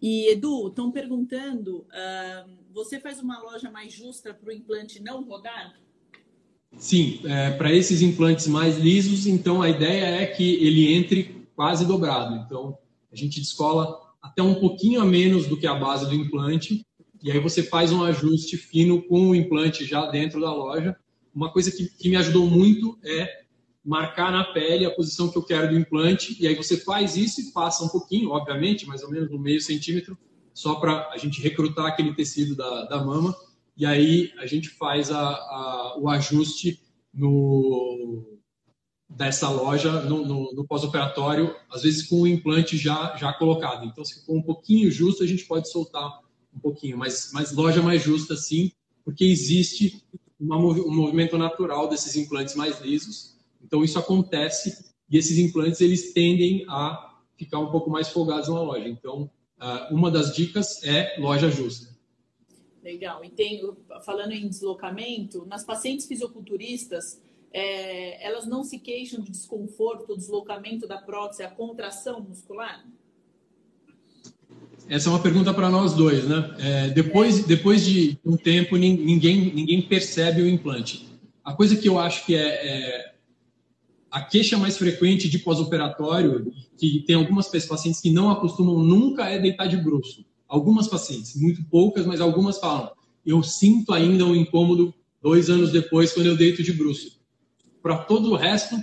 B: E, Edu, estão perguntando: uh, você faz uma loja mais justa para o implante não rodar?
D: Sim, é, para esses implantes mais lisos, então a ideia é que ele entre quase dobrado. Então, a gente descola até um pouquinho a menos do que a base do implante, e aí você faz um ajuste fino com o implante já dentro da loja. Uma coisa que, que me ajudou muito é marcar na pele a posição que eu quero do implante, e aí você faz isso e passa um pouquinho, obviamente, mais ou menos no meio centímetro, só para a gente recrutar aquele tecido da, da mama, e aí a gente faz a, a, o ajuste no, dessa loja no, no, no pós-operatório, às vezes com o implante já, já colocado. Então, se for um pouquinho justo, a gente pode soltar um pouquinho, mas, mas loja mais justa sim, porque existe uma, um movimento natural desses implantes mais lisos, então isso acontece e esses implantes eles tendem a ficar um pouco mais folgados na loja. Então, uma das dicas é loja justa.
B: Legal. E tem, falando em deslocamento, nas pacientes fisiculturistas, é, elas não se queixam de desconforto, deslocamento da prótese, a contração muscular?
D: Essa é uma pergunta para nós dois, né? É, depois, é. depois de um tempo, ninguém, ninguém percebe o implante. A coisa que eu acho que é, é a queixa mais frequente de pós-operatório, que tem algumas pacientes que não acostumam nunca é deitar de bruxo. Algumas pacientes, muito poucas, mas algumas falam: eu sinto ainda um incômodo dois anos depois quando eu deito de bruxo. Para todo o resto,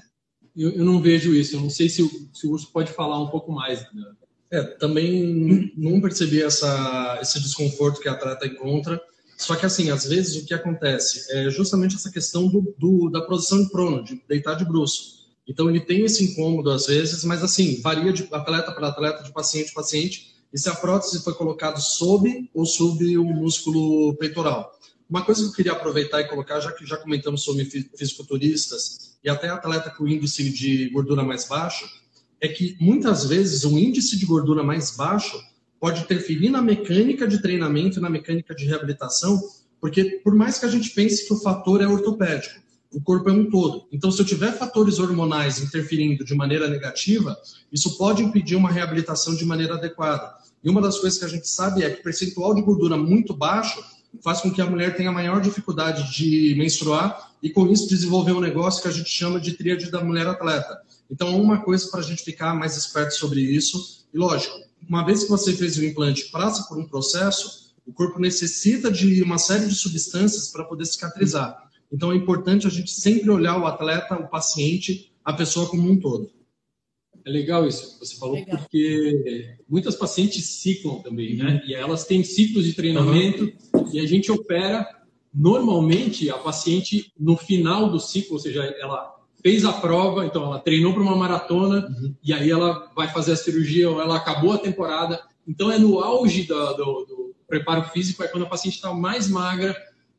D: eu, eu, não vejo isso. Eu não sei se se o Urso pode falar um pouco mais. Né?
C: É, também não percebi essa, esse desconforto que a atleta encontra. Só que, assim, às vezes o que acontece é justamente essa questão do, do, da posição de prono, de deitar de bruxo. Então, ele tem esse incômodo às vezes, mas, assim, varia de atleta para atleta, de paciente para paciente, e se a prótese foi colocada sob ou sob o músculo peitoral. Uma coisa que eu queria aproveitar e colocar, já que já comentamos sobre fisiculturistas e até atleta com índice de gordura mais baixo, é que muitas vezes um índice de gordura mais baixo pode interferir na mecânica de treinamento e na mecânica de reabilitação, porque por mais que a gente pense que o fator é ortopédico, o corpo é um todo. Então, se eu tiver fatores hormonais interferindo de maneira negativa, isso pode impedir uma reabilitação de maneira adequada. E uma das coisas que a gente sabe é que percentual de gordura muito baixo faz com que a mulher tenha maior dificuldade de menstruar e, com isso, desenvolver um negócio que a gente chama de tríade da mulher atleta. Então, uma coisa para a gente ficar mais esperto sobre isso. E, lógico, uma vez que você fez o implante, passa por um processo, o corpo necessita de uma série de substâncias para poder cicatrizar. Então, é importante a gente sempre olhar o atleta, o paciente, a pessoa como um todo.
D: É legal isso que você falou, legal. porque muitas pacientes ciclam também, né? E elas têm ciclos de treinamento uhum. e a gente opera normalmente a paciente no final do ciclo, ou seja, ela fez a prova, então ela treinou para uma maratona uhum. e aí ela vai fazer a cirurgia ou ela acabou a temporada. Então é no auge do, do, do preparo físico, é quando a paciente está mais magra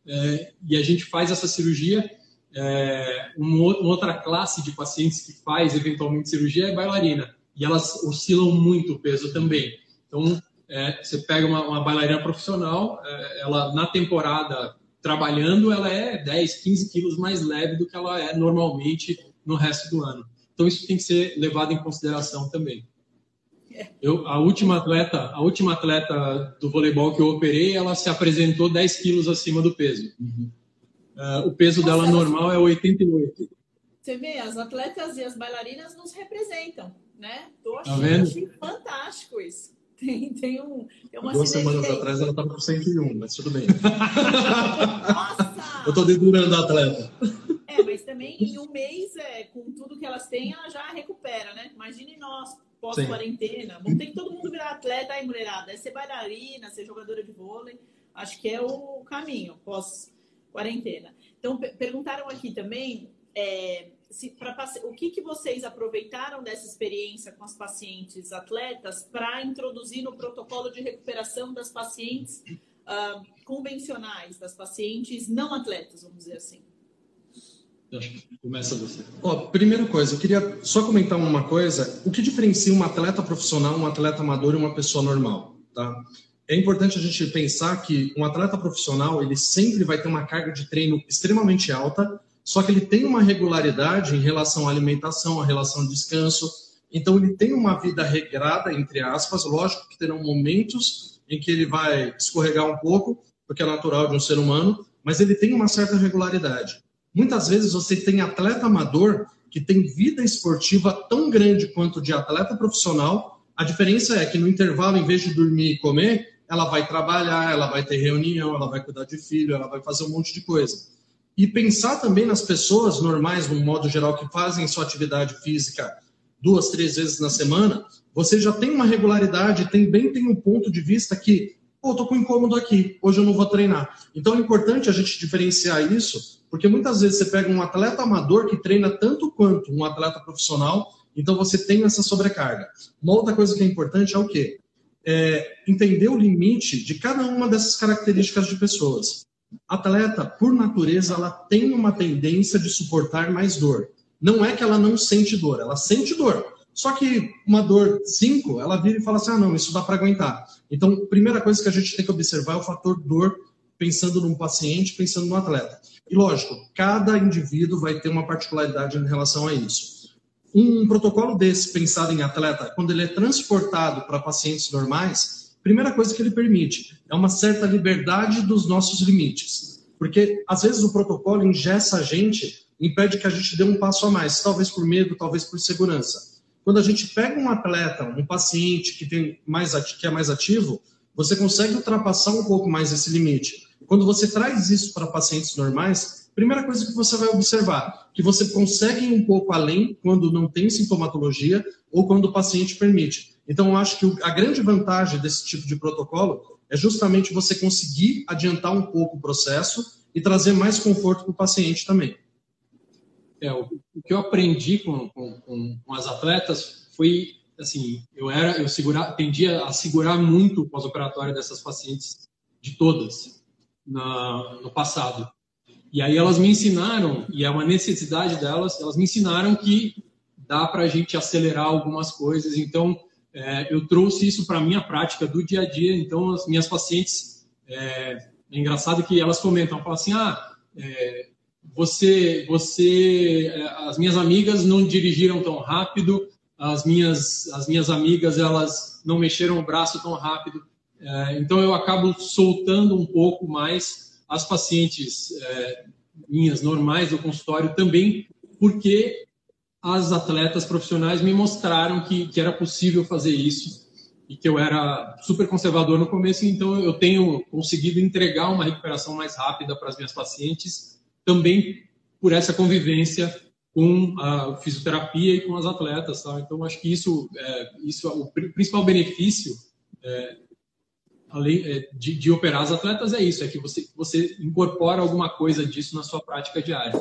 D: é, e a gente faz essa cirurgia. É, uma outra classe de pacientes que faz eventualmente cirurgia é bailarina e elas oscilam muito o peso também. Então é, você pega uma, uma bailarina profissional, é, ela na temporada trabalhando, ela é 10, 15 quilos mais leve do que ela é normalmente no resto do ano. Então isso tem que ser levado em consideração também. Eu, a última atleta, a última atleta do voleibol que eu operei, ela se apresentou 10 quilos acima do peso. Uhum. Uh, o peso Nossa, dela normal é 88.
B: Você vê, as atletas e as bailarinas nos representam, né? Tô
D: tá achando
B: tá fantástico isso. Tem, tem, um, tem uma
C: Duas semanas aí. atrás ela estava com 101, mas tudo bem. Nossa! Eu estou dedurando a atleta.
B: É, mas também em um mês, é, com tudo que elas têm, ela já recupera, né? Imagine nós, pós-quarentena. Vamos ter que todo mundo virar atleta aí, mulherada. É ser bailarina, ser jogadora de vôlei. Acho que é o caminho pós-quarentena. Então, perguntaram aqui também é, se, pra, o que, que vocês aproveitaram dessa experiência com as pacientes atletas para introduzir no protocolo de recuperação das pacientes uh, convencionais, das pacientes não atletas, vamos dizer assim?
D: Começa você.
C: Ó, primeira coisa, eu queria só comentar uma coisa. O que diferencia um atleta profissional, um atleta amador e uma pessoa normal, tá? É importante a gente pensar que um atleta profissional, ele sempre vai ter uma carga de treino extremamente alta, só que ele tem uma regularidade em relação à alimentação, à relação ao descanso. Então, ele tem uma vida regrada, entre aspas. Lógico que terão momentos em que ele vai escorregar um pouco, porque é natural de um ser humano, mas ele tem uma certa regularidade. Muitas vezes você tem atleta amador que tem vida esportiva tão grande quanto de atleta profissional. A diferença é que no intervalo, em vez de dormir e comer, ela vai trabalhar, ela vai ter reunião, ela vai cuidar de filho, ela vai fazer um monte de coisa. E pensar também nas pessoas normais, no modo geral, que fazem sua atividade física duas, três vezes na semana, você já tem uma regularidade, também tem um ponto de vista que, pô, tô com incômodo aqui, hoje eu não vou treinar. Então é importante a gente diferenciar isso porque muitas vezes você pega um atleta amador que treina tanto quanto um atleta profissional, então você tem essa sobrecarga. Uma outra coisa que é importante é o quê? É entender o limite de cada uma dessas características de pessoas. Atleta, por natureza, ela tem uma tendência de suportar mais dor. Não é que ela não sente dor, ela sente dor. Só que uma dor 5, ela vira e fala assim: ah, não, isso dá para aguentar. Então, primeira coisa que a gente tem que observar é o fator dor, pensando num paciente, pensando no atleta. E lógico, cada indivíduo vai ter uma particularidade em relação a isso. Um protocolo desse, pensado em atleta, quando ele é transportado para pacientes normais, primeira coisa que ele permite é uma certa liberdade dos nossos limites. Porque às vezes o protocolo engessa a gente, impede que a gente dê um passo a mais, talvez por medo, talvez por segurança. Quando a gente pega um atleta, um paciente que, tem mais, que é mais ativo, você consegue ultrapassar um pouco mais esse limite. Quando você traz isso para pacientes normais, primeira coisa que você vai observar, que você consegue ir um pouco além quando não tem sintomatologia ou quando o paciente permite. Então, eu acho que a grande vantagem desse tipo de protocolo é justamente você conseguir adiantar um pouco o processo e trazer mais conforto para o paciente também.
D: É, o, que eu aprendi com, com, com as atletas foi assim, eu era, eu segura, tendia a segurar muito o pós-operatório dessas pacientes, de todas na, no passado. E aí elas me ensinaram, e é uma necessidade delas, elas me ensinaram que dá para a gente acelerar algumas coisas. Então, é, eu trouxe isso para minha prática do dia a dia. Então, as minhas pacientes, é, é engraçado que elas comentam, falam assim, ah, é, você, você, é, as minhas amigas não dirigiram tão rápido, as minhas, as minhas amigas, elas não mexeram o braço tão rápido. É, então, eu acabo soltando um pouco mais as pacientes é, minhas normais do consultório também, porque as atletas profissionais me mostraram que, que era possível fazer isso e que eu era super conservador no começo, então eu tenho conseguido entregar uma recuperação mais rápida para as minhas pacientes, também por essa convivência com a fisioterapia e com as atletas. Tá? Então, acho que isso, é, isso é o principal benefício é, além é, de, de, operar as atletas é isso, é que você, você incorpora alguma coisa disso na sua prática diária.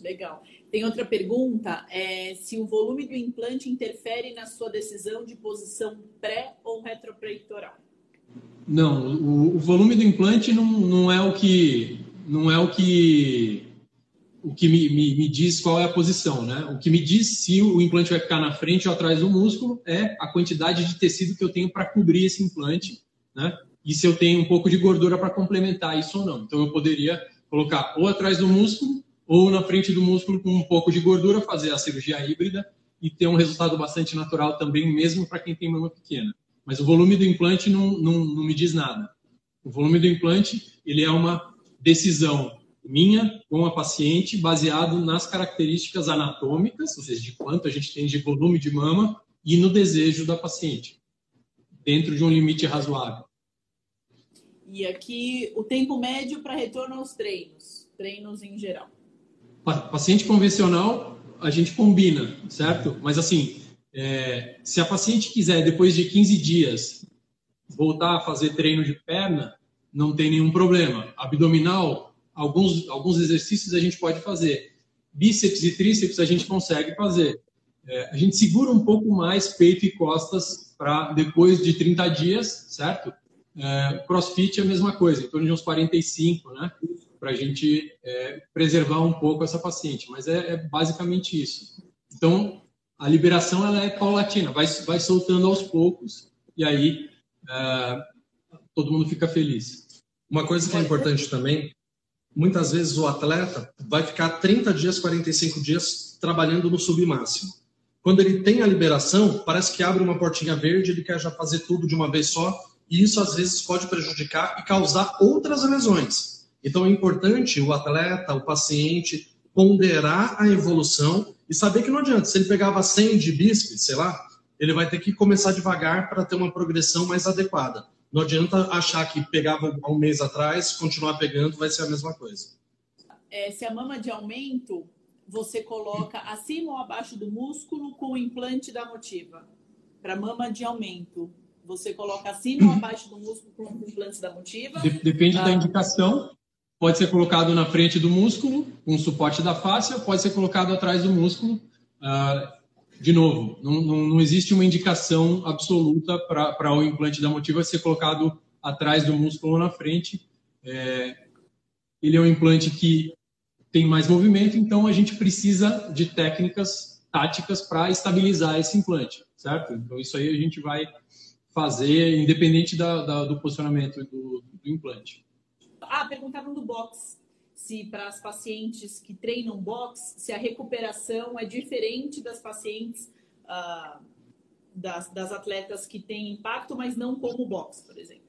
B: Legal. Tem outra pergunta, é se o volume do implante interfere na sua decisão de posição pré ou retropeitoral?
D: Não, o, o volume do implante não, não é o que não é o que o que me, me, me, diz qual é a posição, né? O que me diz se o implante vai ficar na frente ou atrás do músculo é a quantidade de tecido que eu tenho para cobrir esse implante, né? E se eu tenho um pouco de gordura para complementar isso ou não. Então eu poderia colocar ou atrás do músculo ou na frente do músculo com um pouco de gordura, fazer a cirurgia híbrida e ter um resultado bastante natural também, mesmo para quem tem mama pequena. Mas o volume do implante não, não, não me diz nada. O volume do implante ele é uma decisão minha com a paciente baseado nas características anatômicas, ou seja, de quanto a gente tem de volume de mama e no desejo da paciente, dentro de um limite razoável.
B: E aqui o tempo médio para retorno aos treinos, treinos em geral.
D: Paciente convencional, a gente combina, certo? Mas assim, é, se a paciente quiser, depois de 15 dias, voltar a fazer treino de perna, não tem nenhum problema. Abdominal, alguns, alguns exercícios a gente pode fazer. Bíceps e tríceps a gente consegue fazer. É, a gente segura um pouco mais peito e costas para depois de 30 dias, certo? É, crossfit é a mesma coisa, em torno de uns 45, né? para a gente é, preservar um pouco essa paciente. Mas é, é, basicamente isso. Então, a liberação ela é paulatina, vai, vai soltando aos poucos e aí é, todo mundo fica feliz.
C: Uma coisa que é importante também, muitas vezes o atleta vai ficar 30 dias, 45 dias trabalhando no submáximo. Quando ele tem a liberação, parece que abre uma portinha verde, ele quer já fazer tudo de uma vez só, e isso às vezes pode prejudicar e causar outras lesões. Então é importante o atleta, o paciente, ponderar a evolução e saber que não adianta. Se ele pegava 100 de bíceps, sei lá, ele vai ter que começar devagar para ter uma progressão mais adequada. Não adianta achar que pegava há um mês atrás, continuar pegando, vai ser a mesma coisa.
B: É, se a mama de aumento, você coloca acima ou abaixo do músculo com o implante da motiva. Para mama de aumento, você coloca acima ou abaixo do músculo com o implante da motiva?
D: Depende ah. da indicação. Pode ser colocado na frente do músculo, com suporte da face, pode ser colocado atrás do músculo. Uh, de novo, não, não, não, existe uma indicação absoluta para o implante da motiva ser colocado atrás do músculo ou na frente. É, ele é um implante que tem mais movimento, então a gente precisa de técnicas táticas para estabilizar esse implante, certo? Então isso aí a gente vai fazer independente da, da, do posicionamento do, do implante.
B: Ah, perguntaram do box. Se para as pacientes que treinam box, se a recuperação é diferente das pacientes, ah, das, das atletas que têm impacto, mas não como box, por exemplo.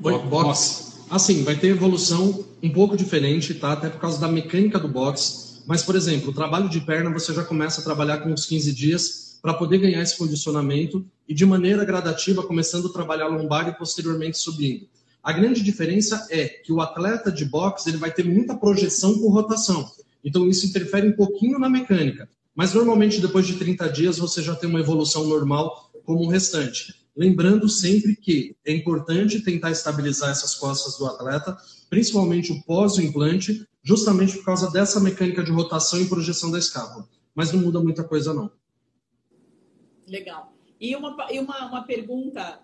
C: Box. box. Assim, vai ter evolução um pouco diferente, tá? Até por causa da mecânica do box. Mas, por exemplo, o trabalho de perna você já começa a trabalhar com uns 15 dias para poder ganhar esse condicionamento e de maneira gradativa começando a trabalhar lombar e posteriormente subindo. A grande diferença é que o atleta de boxe ele vai ter muita projeção por rotação. Então isso interfere um pouquinho na mecânica. Mas normalmente depois de 30 dias você já tem uma evolução normal como o restante. Lembrando sempre que é importante tentar estabilizar essas costas do atleta, principalmente o pós-implante, justamente por causa dessa mecânica de rotação e projeção da escápula. Mas não muda muita coisa não.
B: Legal. E uma, e uma, uma pergunta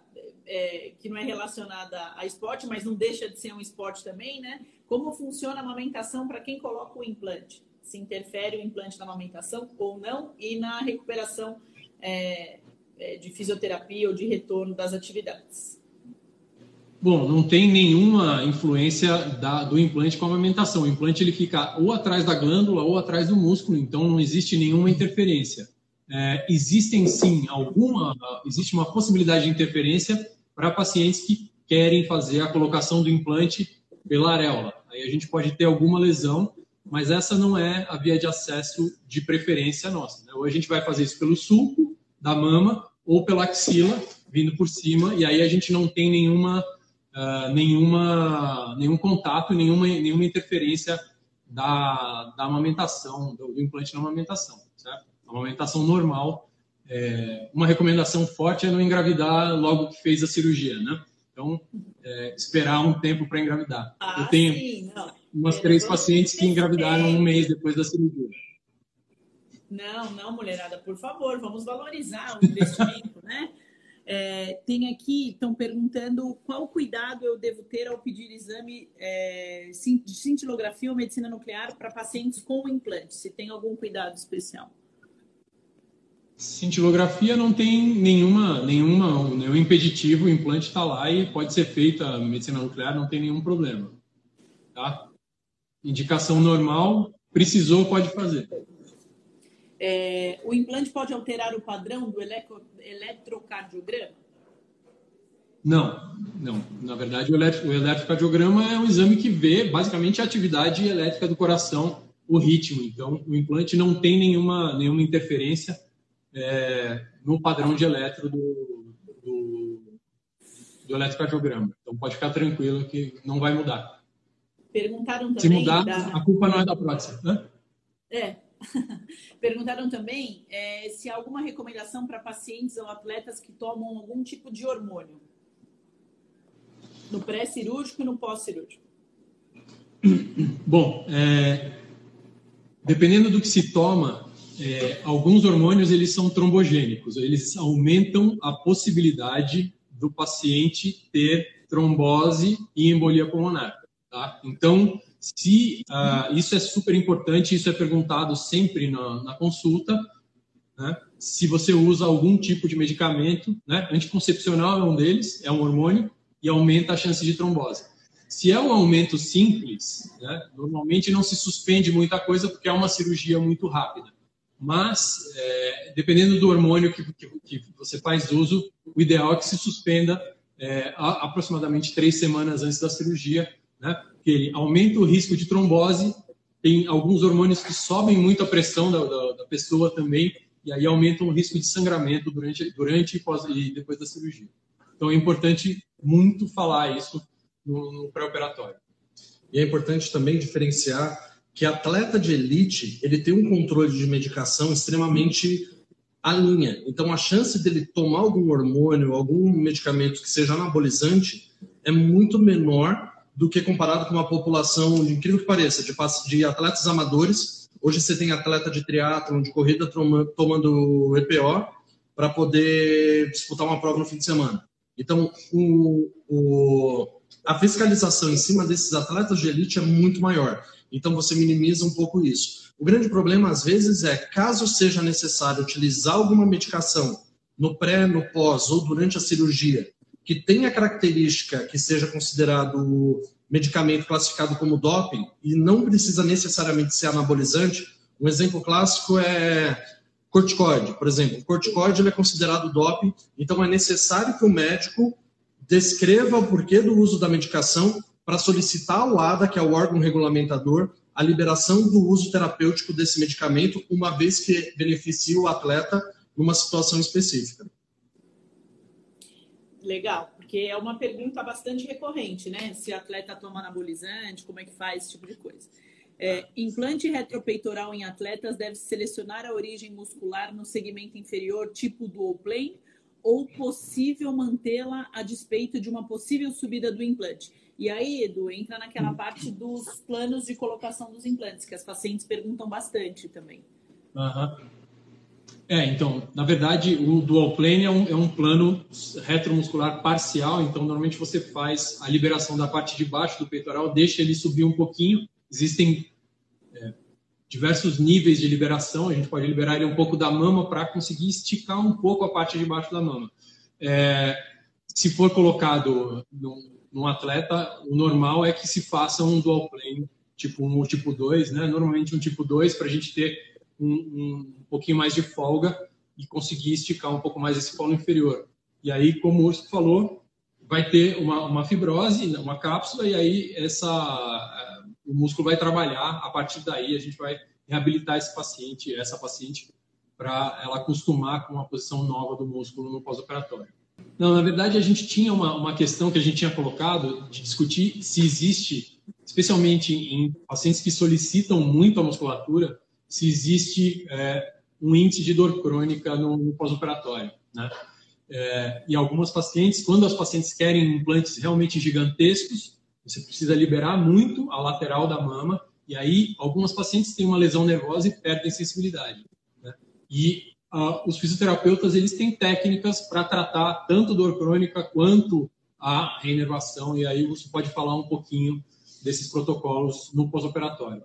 B: é, que não é relacionada a esporte, mas não deixa de ser um esporte também, né? Como funciona a amamentação para quem coloca o implante? Se interfere o implante na amamentação ou não? E na recuperação é, é, de fisioterapia ou de retorno das atividades?
D: Bom, não tem nenhuma influência da, do implante com a amamentação. O implante ele fica ou atrás da glândula ou atrás do músculo, então não existe nenhuma interferência é, existem sim alguma, existe uma possibilidade de interferência para pacientes que querem fazer a colocação do implante pela areola. Aí a gente pode ter alguma lesão, mas essa não é a via de acesso de preferência nossa. Né? Ou a gente vai fazer isso pelo sulco da mama ou pela axila, vindo por cima, e aí a gente não tem nenhuma, uh, nenhuma, nenhum contato, nenhuma, nenhuma interferência da, da amamentação, do, do implante na amamentação amamentação normal. É, uma recomendação forte é não engravidar logo que fez a cirurgia, né? Então, é, esperar um tempo para engravidar.
B: Ah,
D: Eu tenho
B: sim,
D: umas três pacientes que engravidaram um mês depois da cirurgia.
B: Não, não, mulherada, por favor, vamos valorizar o investimento, né? É, tem aqui, estão perguntando qual cuidado eu devo ter ao pedir exame é, de cintilografia ou medicina nuclear para pacientes com implante, se tem algum cuidado especial.
D: Cintilografia não tem nenhuma, nenhuma, nenhum impeditivo, o implante está lá e pode ser feita medicina nuclear, não tem nenhum problema. Tá? Indicação normal, precisou, pode fazer.
B: É, o implante pode alterar o padrão do eletro, eletrocardiograma?
D: Não, não. Na verdade, o, eletro, o eletrocardiograma é um exame que vê basicamente a atividade elétrica do coração, o ritmo. Então, o implante não tem nenhuma, nenhuma interferência é, no padrão de eletro do, do, do eletrocardiograma. Então pode ficar tranquilo que não vai mudar.
B: Perguntaram também.
D: Se mudar, da... a culpa não é da prótese. Né?
B: É. Perguntaram também é, se há alguma recomendação para pacientes ou atletas que tomam algum tipo de hormônio no pré-cirúrgico e no pós-cirúrgico.
D: Bom, é, dependendo do que se toma, é, alguns hormônios eles são trombogênicos, eles aumentam a possibilidade do paciente ter trombose e embolia pulmonar. Tá? Então, se uh, isso é super importante, isso é perguntado sempre na, na consulta, né? se você usa algum tipo de medicamento, né? anticoncepcional é um deles, é um hormônio, e aumenta a chance de trombose. Se é um aumento simples, né? normalmente não se suspende muita coisa porque é uma cirurgia muito rápida. Mas, é, dependendo do hormônio que, que, que, você faz uso, o ideal é que se suspenda é, a, aproximadamente três semanas antes da cirurgia, né? porque ele aumenta o risco de trombose, tem alguns hormônios que sobem muito a pressão da, da, da pessoa também, e aí aumentam o risco de sangramento durante, durante e, pós, e depois da cirurgia. Então é importante muito falar isso no, no pré-operatório.
C: E é importante também diferenciar que atleta de elite ele tem um controle de medicação extremamente à linha. Então a chance dele tomar algum hormônio, algum medicamento que seja anabolizante é muito menor do que comparado com uma população, de incrível que pareça, de, de atletas amadores. Hoje você tem atleta de triatlon, de corrida tomando EPO para poder disputar uma prova no fim de semana. Então, o, o, a fiscalização em cima desses atletas de elite é muito maior. Então, você minimiza um pouco isso. O grande problema, às vezes, é caso seja necessário utilizar alguma medicação no pré, no pós ou durante a cirurgia que tenha característica que seja considerado medicamento classificado como doping e não precisa necessariamente ser anabolizante. Um exemplo clássico é corticoide, por exemplo. O corticoide é considerado doping, então é necessário que o médico descreva o porquê do uso da medicação para solicitar ao ADA, que é o órgão regulamentador, a liberação do uso terapêutico desse medicamento, uma vez que beneficie o atleta numa situação específica.
B: Legal, porque é uma pergunta bastante recorrente, né? Se atleta toma anabolizante, como é que faz esse tipo de coisa. É, implante retropeitoral em atletas deve selecionar a origem muscular no segmento inferior, tipo dual plane, ou possível mantê-la a despeito de uma possível subida do implante. E aí, Edu, entra naquela parte dos planos de colocação dos implantes, que as pacientes perguntam bastante também.
D: Uhum. É, então, na verdade, o dual plane é um, é um plano retromuscular parcial, então normalmente você faz a liberação da parte de baixo do peitoral, deixa ele subir um pouquinho. Existem é, diversos níveis de liberação, a gente pode liberar ele um pouco da mama para conseguir esticar um pouco a parte de baixo da mama. É, se for colocado num, num, atleta, o normal é que se faça um dual plane, tipo 1 um, ou tipo 2, né? Normalmente um tipo 2 para a gente ter um, um, pouquinho mais de folga e conseguir esticar um pouco mais esse polo inferior. E aí, como o Urso falou, vai ter uma, uma fibrose, uma cápsula, e aí essa, o músculo vai trabalhar. A partir daí, a gente vai reabilitar esse paciente, essa paciente, para ela acostumar com a posição nova do músculo no pós-operatório. Não, na verdade, a gente tinha uma, uma questão que a gente tinha colocado de discutir se existe, especialmente em pacientes que solicitam muito a musculatura, se existe é, um índice de dor crônica no, no pós-operatório. Né? É, e algumas pacientes, quando as pacientes querem implantes realmente gigantescos, você precisa liberar muito a lateral da mama, e aí algumas pacientes têm uma lesão nervosa e perdem sensibilidade. Né? E uh, os fisioterapeutas eles têm técnicas para tratar tanto dor crônica quanto a reinervação, e aí você pode falar um pouquinho desses protocolos no pós-operatório.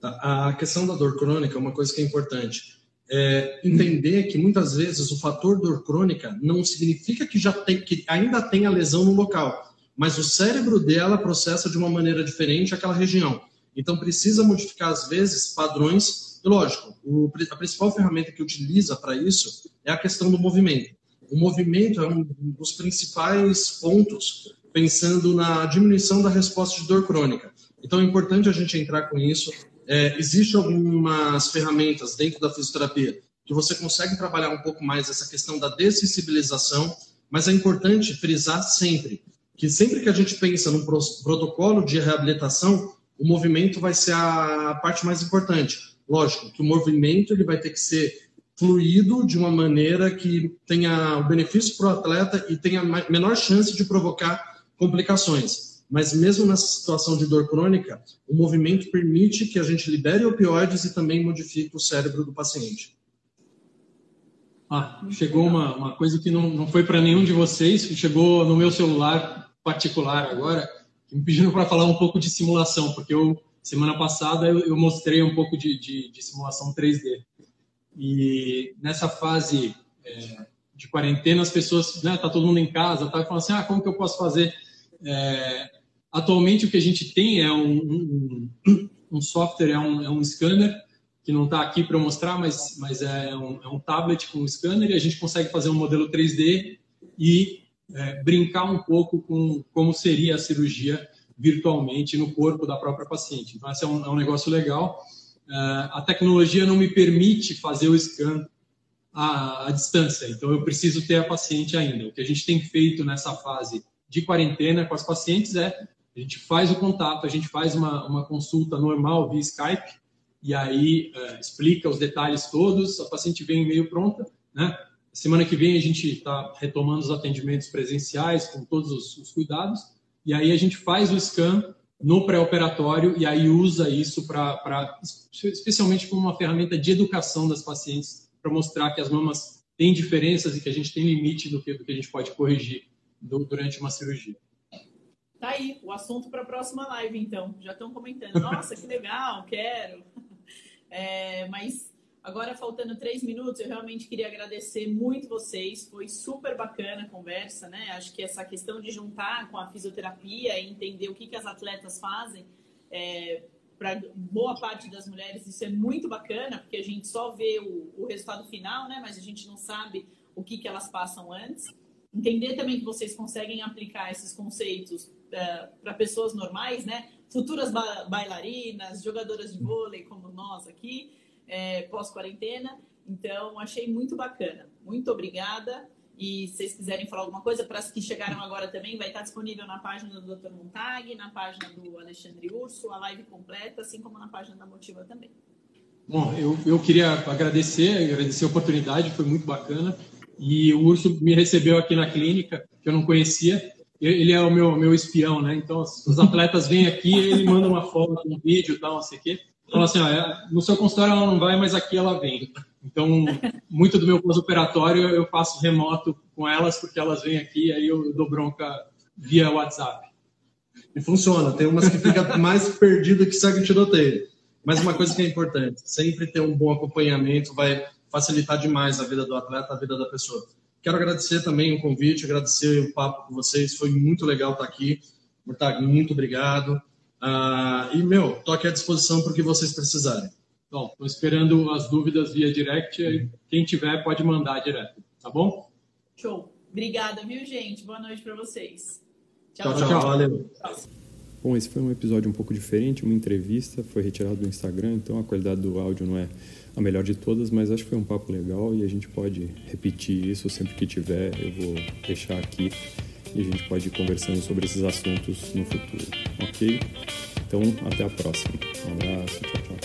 C: Tá? A questão da dor crônica é uma coisa que é importante. É entender que muitas vezes o fator dor crônica não significa que já tem que ainda tem a lesão no local, mas o cérebro dela processa de uma maneira diferente aquela região. Então precisa modificar às vezes padrões. Lógico, o, a principal ferramenta que utiliza para isso é a questão do movimento. O movimento é um dos principais pontos pensando na diminuição da resposta de dor crônica. Então é importante a gente entrar com isso, é, Existem algumas ferramentas dentro da fisioterapia que você consegue trabalhar um pouco mais essa questão da dessensibilização, mas é importante frisar sempre que sempre que a gente pensa num protocolo de reabilitação, o movimento vai ser a parte mais importante. Lógico que o movimento ele vai ter que ser fluido de uma maneira que tenha o benefício para o atleta e tenha menor chance de provocar complicações mas mesmo nessa situação de dor crônica, o movimento permite que a gente libere opioides e também modifique o cérebro do paciente.
D: Ah, chegou uma, uma coisa que não, não foi para nenhum de vocês, chegou no meu celular particular agora, que me pediram para falar um pouco de simulação, porque eu semana passada eu, eu mostrei um pouco de, de, de, simulação 3D. E nessa fase é, de quarentena, as pessoas, né, tá todo mundo em casa, tá falando assim, ah, como que eu posso fazer? É, atualmente o que a gente tem é um, um, um software, é um, é um scanner que não está aqui para mostrar, mas, mas é, um, é um tablet com um scanner e a gente consegue fazer um modelo 3D e é, brincar um pouco com como seria a cirurgia virtualmente no corpo da própria paciente. Então, esse é um, é um negócio legal. Uh, a tecnologia não me permite fazer o scan à, à, distância, então eu preciso ter a paciente ainda. O que a gente tem feito nessa fase de quarentena com as pacientes é a gente faz o contato, a gente faz uma, uma consulta normal via Skype, e aí uh, explica os detalhes todos, a paciente vem meio pronta, né? Semana que vem a gente está retomando os atendimentos presenciais com todos os, os, cuidados, e aí a gente faz o scan no pré-operatório e aí usa isso para, especialmente como uma ferramenta de educação das pacientes, para mostrar que as mamas têm diferenças e que a gente tem limite do que, do que a gente pode corrigir do, durante uma cirurgia.
B: Tá aí, o assunto para a próxima live, então. Já estão comentando. Nossa, que legal, quero. É, mas agora, faltando três minutos, eu realmente queria agradecer muito vocês. Foi super bacana a conversa, né? Acho que essa questão de juntar com a fisioterapia e entender o que, que as atletas fazem, é, para boa parte das mulheres, isso é muito bacana, porque a gente só vê o, o resultado final, né? Mas a gente não sabe o que, que elas passam antes. Entender também que vocês conseguem aplicar esses conceitos uh, para pessoas normais, né? futuras ba bailarinas, jogadoras de vôlei como nós aqui, é, pós-quarentena. Então, achei muito bacana. Muito obrigada. E se vocês quiserem falar alguma coisa, para as que chegaram agora também, vai estar disponível na página do Dr. Montag, na página do Alexandre Urso, a live completa, assim como na página da Motiva também.
D: Bom, eu, eu queria agradecer, agradecer a oportunidade, foi muito bacana. E o Urso me recebeu aqui na clínica, que eu não conhecia, ele é o meu, meu espião, né? Então, os atletas vêm aqui, ele manda uma foto, um vídeo e tal, não sei o quê. Fala assim, ó, é, no seu consultório ela não vai, mas aqui ela vem. Então, muito do meu pós-operatório eu faço remoto com elas, porque elas vêm aqui, aí eu dou bronca via WhatsApp.
C: E funciona. Tem umas que fica mais perdida que segue tiroteio. Mas uma coisa que é importante, sempre ter um bom acompanhamento vai facilitar demais a vida do atleta, a vida da pessoa. Quero agradecer também o convite, agradecer o papo com vocês. Foi muito legal estar aqui. Murtag, muito obrigado. Uh, e, meu, estou aqui à disposição para o que vocês precisarem.
D: Bom, estou esperando as dúvidas via direct. Quem tiver, pode mandar direto, tá bom?
B: Show. Obrigada, viu, gente? Boa noite para vocês.
C: Tchau, tchau. tchau. Valeu.
A: Bom, esse foi um episódio um pouco diferente, uma entrevista, foi retirado do Instagram, então a qualidade do áudio não é a melhor de todas, mas acho que foi um papo legal e a gente pode repetir isso sempre que tiver. Eu vou deixar aqui e a gente pode ir conversando sobre esses assuntos no futuro, ok? Então, até a próxima. Um abraço, tchau, tchau.